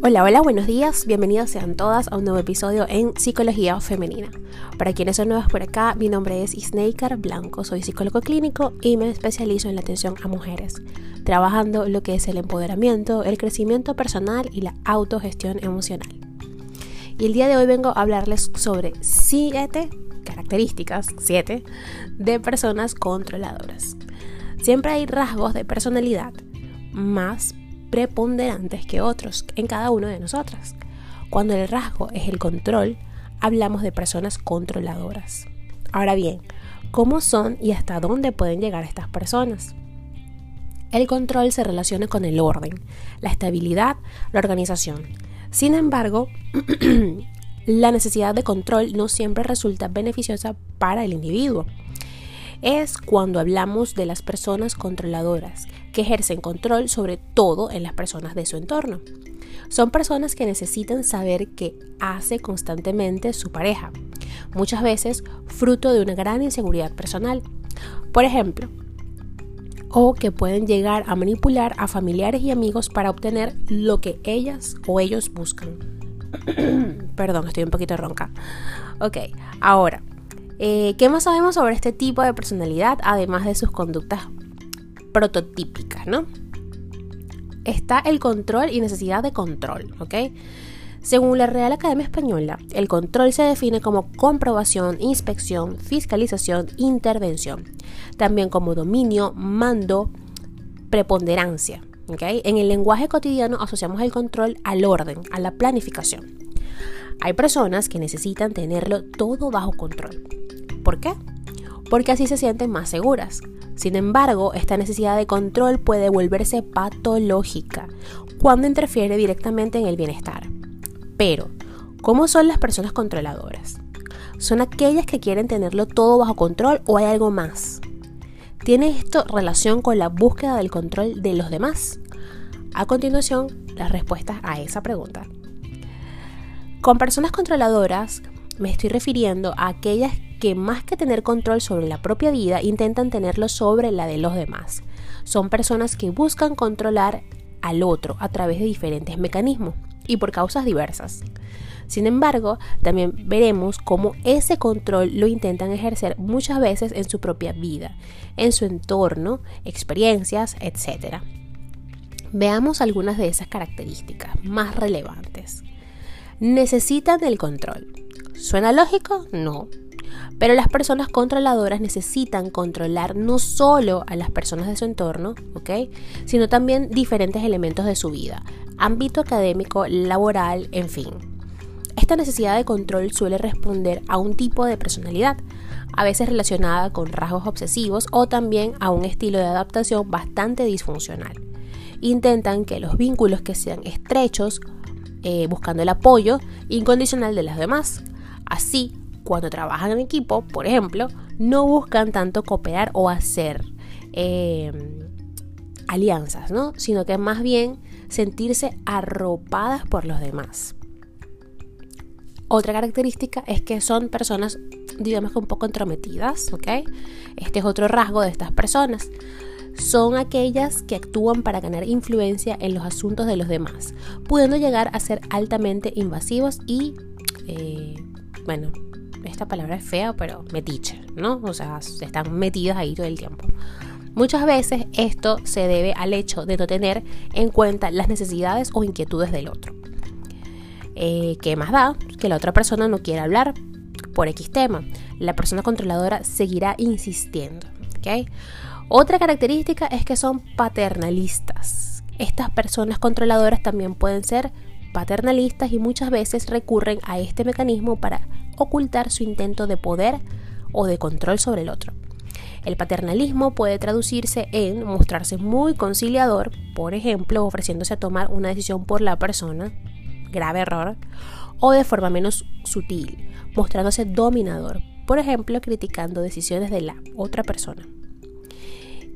Hola, hola, buenos días, bienvenidas sean todas a un nuevo episodio en Psicología Femenina. Para quienes son nuevas por acá, mi nombre es Isneikar Blanco, soy psicólogo clínico y me especializo en la atención a mujeres, trabajando lo que es el empoderamiento, el crecimiento personal y la autogestión emocional. Y el día de hoy vengo a hablarles sobre siete características, siete, de personas controladoras. Siempre hay rasgos de personalidad más preponderantes que otros en cada uno de nosotras. Cuando el rasgo es el control, hablamos de personas controladoras. Ahora bien, ¿cómo son y hasta dónde pueden llegar estas personas? El control se relaciona con el orden, la estabilidad, la organización. Sin embargo, la necesidad de control no siempre resulta beneficiosa para el individuo es cuando hablamos de las personas controladoras, que ejercen control sobre todo en las personas de su entorno. Son personas que necesitan saber qué hace constantemente su pareja, muchas veces fruto de una gran inseguridad personal. Por ejemplo, o que pueden llegar a manipular a familiares y amigos para obtener lo que ellas o ellos buscan. Perdón, estoy un poquito ronca. Ok, ahora, eh, ¿Qué más sabemos sobre este tipo de personalidad, además de sus conductas prototípicas, ¿no? Está el control y necesidad de control, ¿ok? Según la Real Academia Española, el control se define como comprobación, inspección, fiscalización, intervención, también como dominio, mando, preponderancia. ¿okay? En el lenguaje cotidiano asociamos el control al orden, a la planificación. Hay personas que necesitan tenerlo todo bajo control. ¿Por qué? Porque así se sienten más seguras. Sin embargo, esta necesidad de control puede volverse patológica cuando interfiere directamente en el bienestar. Pero, ¿cómo son las personas controladoras? ¿Son aquellas que quieren tenerlo todo bajo control o hay algo más? ¿Tiene esto relación con la búsqueda del control de los demás? A continuación, las respuestas a esa pregunta. Con personas controladoras me estoy refiriendo a aquellas que más que tener control sobre la propia vida, intentan tenerlo sobre la de los demás. Son personas que buscan controlar al otro a través de diferentes mecanismos y por causas diversas. Sin embargo, también veremos cómo ese control lo intentan ejercer muchas veces en su propia vida, en su entorno, experiencias, etc. Veamos algunas de esas características más relevantes. Necesitan el control. ¿Suena lógico? No, pero las personas controladoras necesitan controlar no solo a las personas de su entorno, ¿ok? Sino también diferentes elementos de su vida, ámbito académico, laboral, en fin. Esta necesidad de control suele responder a un tipo de personalidad, a veces relacionada con rasgos obsesivos o también a un estilo de adaptación bastante disfuncional. Intentan que los vínculos que sean estrechos, eh, buscando el apoyo incondicional de los demás. Así, cuando trabajan en equipo, por ejemplo, no buscan tanto cooperar o hacer eh, alianzas, ¿no? Sino que más bien sentirse arropadas por los demás. Otra característica es que son personas, digamos que un poco entrometidas, ¿ok? Este es otro rasgo de estas personas. Son aquellas que actúan para ganar influencia en los asuntos de los demás, pudiendo llegar a ser altamente invasivos y, eh, bueno, esta palabra es fea, pero metiche, ¿no? O sea, están metidas ahí todo el tiempo. Muchas veces esto se debe al hecho de no tener en cuenta las necesidades o inquietudes del otro. Eh, ¿Qué más da? Que la otra persona no quiera hablar por X tema. La persona controladora seguirá insistiendo. Otra característica es que son paternalistas. Estas personas controladoras también pueden ser paternalistas y muchas veces recurren a este mecanismo para ocultar su intento de poder o de control sobre el otro. El paternalismo puede traducirse en mostrarse muy conciliador, por ejemplo, ofreciéndose a tomar una decisión por la persona, grave error, o de forma menos sutil, mostrándose dominador, por ejemplo, criticando decisiones de la otra persona.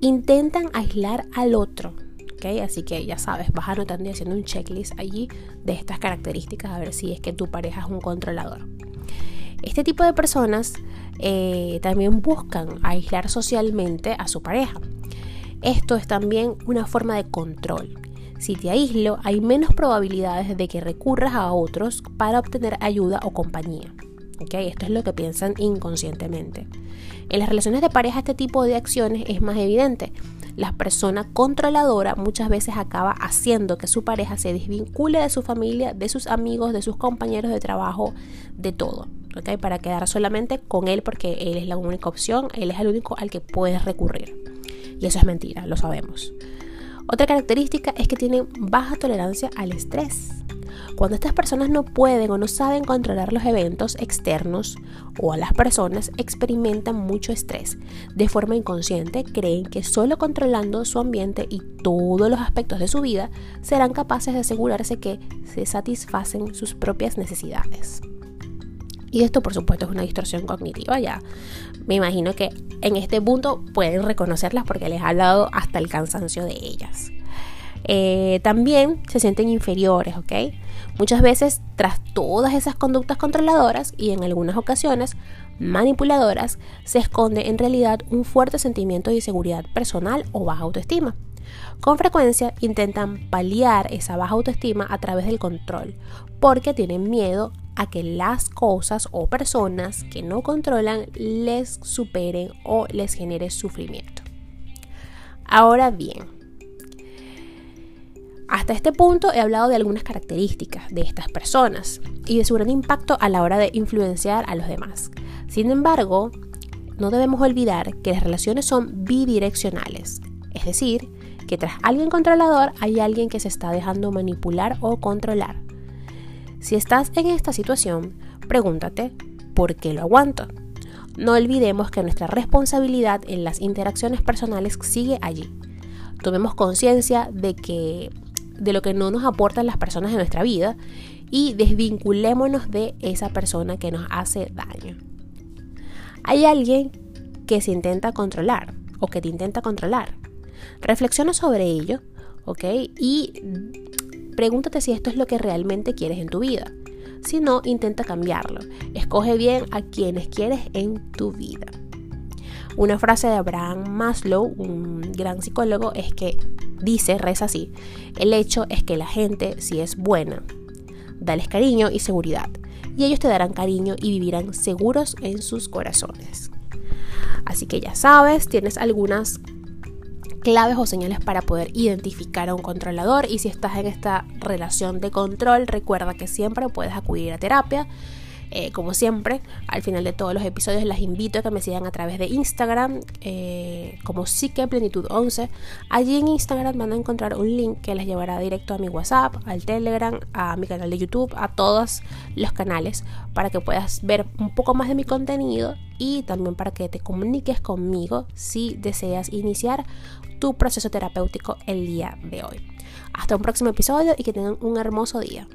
Intentan aislar al otro, Así que ya sabes, vas anotando y haciendo un checklist allí de estas características a ver si es que tu pareja es un controlador. Este tipo de personas eh, también buscan aislar socialmente a su pareja. Esto es también una forma de control. Si te aíslo, hay menos probabilidades de que recurras a otros para obtener ayuda o compañía. Esto es lo que piensan inconscientemente. En las relaciones de pareja este tipo de acciones es más evidente. La persona controladora muchas veces acaba haciendo que su pareja se desvincule de su familia, de sus amigos, de sus compañeros de trabajo, de todo. Para quedar solamente con él porque él es la única opción, él es el único al que puedes recurrir. Y eso es mentira, lo sabemos. Otra característica es que tienen baja tolerancia al estrés. Cuando estas personas no pueden o no saben controlar los eventos externos o a las personas, experimentan mucho estrés. De forma inconsciente, creen que solo controlando su ambiente y todos los aspectos de su vida serán capaces de asegurarse que se satisfacen sus propias necesidades. Y esto por supuesto es una distorsión cognitiva, ya me imagino que en este punto pueden reconocerlas porque les ha hablado hasta el cansancio de ellas. Eh, también se sienten inferiores, ¿ok? Muchas veces tras todas esas conductas controladoras y en algunas ocasiones manipuladoras se esconde en realidad un fuerte sentimiento de inseguridad personal o baja autoestima. Con frecuencia intentan paliar esa baja autoestima a través del control, porque tienen miedo a que las cosas o personas que no controlan les superen o les genere sufrimiento. Ahora bien, hasta este punto he hablado de algunas características de estas personas y de su gran impacto a la hora de influenciar a los demás. Sin embargo, no debemos olvidar que las relaciones son bidireccionales, es decir, que tras alguien controlador hay alguien que se está dejando manipular o controlar. Si estás en esta situación, pregúntate, ¿por qué lo aguanto? No olvidemos que nuestra responsabilidad en las interacciones personales sigue allí. Tomemos conciencia de que de lo que no nos aportan las personas en nuestra vida y desvinculémonos de esa persona que nos hace daño. Hay alguien que se intenta controlar o que te intenta controlar. Reflexiona sobre ello, ¿ok? Y Pregúntate si esto es lo que realmente quieres en tu vida. Si no, intenta cambiarlo. Escoge bien a quienes quieres en tu vida. Una frase de Abraham Maslow, un gran psicólogo, es que dice, reza así, el hecho es que la gente, si es buena, dales cariño y seguridad, y ellos te darán cariño y vivirán seguros en sus corazones. Así que ya sabes, tienes algunas claves o señales para poder identificar a un controlador y si estás en esta relación de control recuerda que siempre puedes acudir a terapia eh, como siempre, al final de todos los episodios las invito a que me sigan a través de Instagram eh, como Psique Plenitud 11. Allí en Instagram van a encontrar un link que les llevará directo a mi WhatsApp, al Telegram, a mi canal de YouTube, a todos los canales para que puedas ver un poco más de mi contenido y también para que te comuniques conmigo si deseas iniciar tu proceso terapéutico el día de hoy. Hasta un próximo episodio y que tengan un hermoso día.